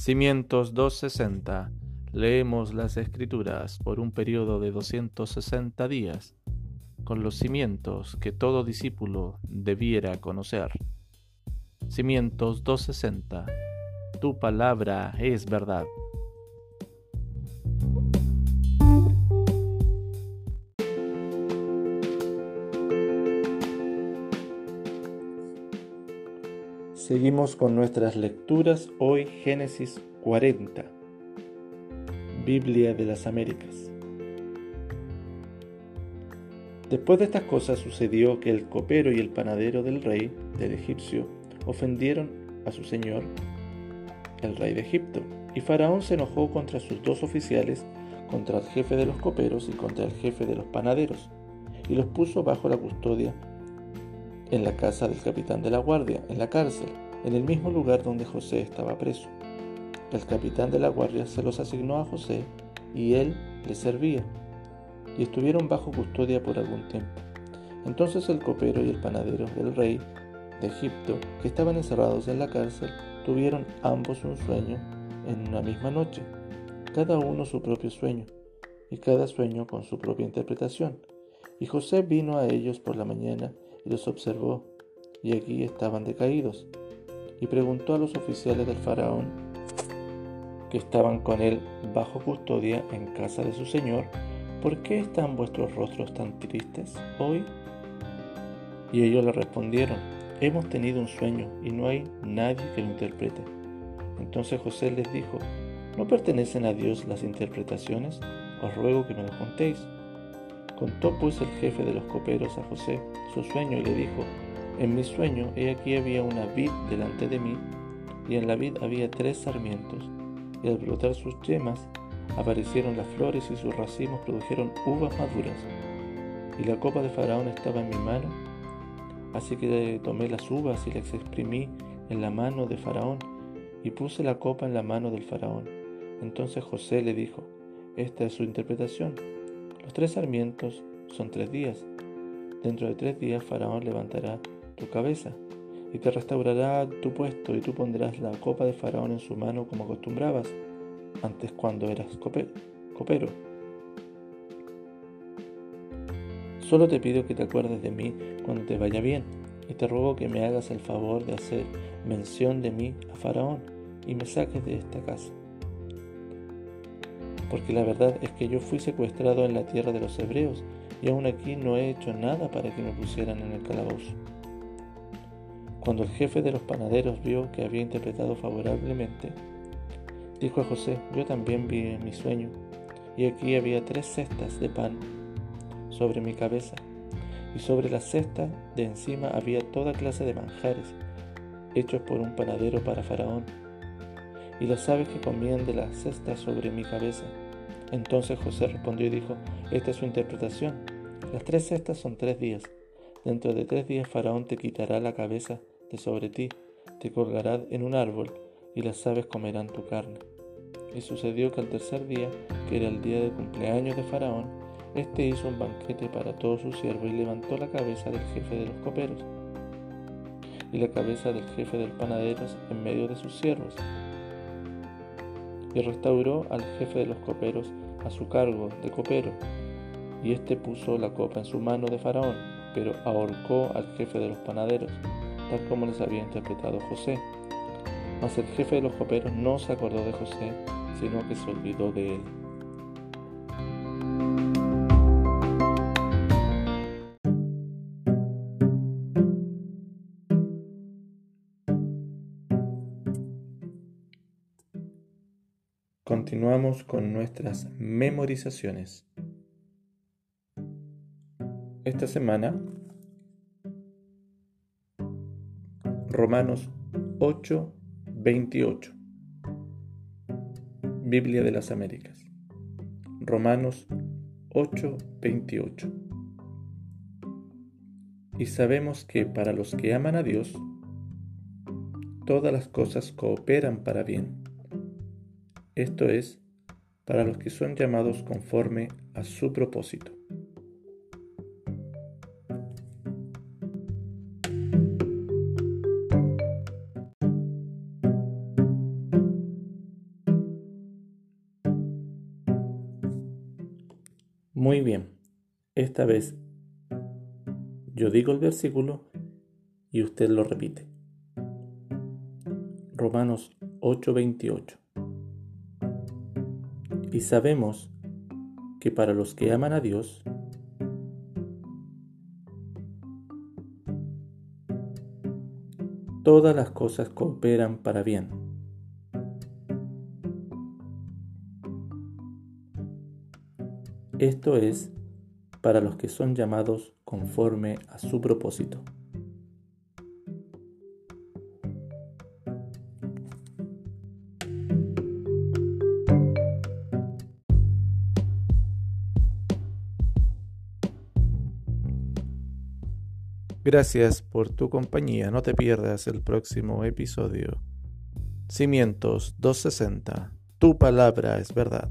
Cimientos 260. Leemos las escrituras por un periodo de 260 días, con los cimientos que todo discípulo debiera conocer. Cimientos 260. Tu palabra es verdad. Seguimos con nuestras lecturas, hoy Génesis 40, Biblia de las Américas. Después de estas cosas sucedió que el copero y el panadero del rey, del egipcio, ofendieron a su señor, el rey de Egipto, y Faraón se enojó contra sus dos oficiales, contra el jefe de los coperos y contra el jefe de los panaderos, y los puso bajo la custodia en la casa del capitán de la guardia, en la cárcel, en el mismo lugar donde José estaba preso. El capitán de la guardia se los asignó a José y él le servía, y estuvieron bajo custodia por algún tiempo. Entonces el copero y el panadero del rey de Egipto, que estaban encerrados en la cárcel, tuvieron ambos un sueño en una misma noche, cada uno su propio sueño, y cada sueño con su propia interpretación. Y José vino a ellos por la mañana y los observó, y aquí estaban decaídos, y preguntó a los oficiales del faraón que estaban con él bajo custodia en casa de su señor, ¿por qué están vuestros rostros tan tristes hoy? Y ellos le respondieron, hemos tenido un sueño y no hay nadie que lo interprete. Entonces José les dijo, ¿no pertenecen a Dios las interpretaciones? Os ruego que me lo contéis. Contó pues el jefe de los coperos a José su sueño y le dijo, en mi sueño he aquí había una vid delante de mí, y en la vid había tres sarmientos, y al brotar sus yemas aparecieron las flores y sus racimos produjeron uvas maduras. Y la copa de Faraón estaba en mi mano, así que tomé las uvas y las exprimí en la mano de Faraón, y puse la copa en la mano del Faraón. Entonces José le dijo, esta es su interpretación. Los tres sarmientos son tres días. Dentro de tres días Faraón levantará tu cabeza y te restaurará tu puesto y tú pondrás la copa de Faraón en su mano como acostumbrabas antes cuando eras copero. Solo te pido que te acuerdes de mí cuando te vaya bien y te ruego que me hagas el favor de hacer mención de mí a Faraón y me saques de esta casa. Porque la verdad es que yo fui secuestrado en la tierra de los hebreos y aún aquí no he hecho nada para que me pusieran en el calabozo. Cuando el jefe de los panaderos vio que había interpretado favorablemente, dijo a José, yo también vi en mi sueño, y aquí había tres cestas de pan sobre mi cabeza, y sobre la cesta de encima había toda clase de manjares, hechos por un panadero para Faraón, y las aves que comían de la cesta sobre mi cabeza. Entonces José respondió y dijo, esta es su interpretación. Las tres cestas son tres días. Dentro de tres días Faraón te quitará la cabeza de sobre ti, te colgará en un árbol, y las aves comerán tu carne. Y sucedió que al tercer día, que era el día de cumpleaños de Faraón, éste hizo un banquete para todos sus siervos y levantó la cabeza del jefe de los coperos y la cabeza del jefe del panadero en medio de sus siervos. Y restauró al jefe de los coperos a su cargo de copero, y éste puso la copa en su mano de Faraón, pero ahorcó al jefe de los panaderos tal como les había interpretado José. Mas el jefe de los coperos no se acordó de José, sino que se olvidó de él. Continuamos con nuestras memorizaciones. Esta semana Romanos 8, 28. Biblia de las Américas. Romanos 8, 28. Y sabemos que para los que aman a Dios, todas las cosas cooperan para bien esto es, para los que son llamados conforme a su propósito. Muy bien, esta vez yo digo el versículo y usted lo repite. Romanos 8:28. Y sabemos que para los que aman a Dios, todas las cosas cooperan para bien. Esto es para los que son llamados conforme a su propósito. Gracias por tu compañía. No te pierdas el próximo episodio. Cimientos 260. Tu palabra es verdad.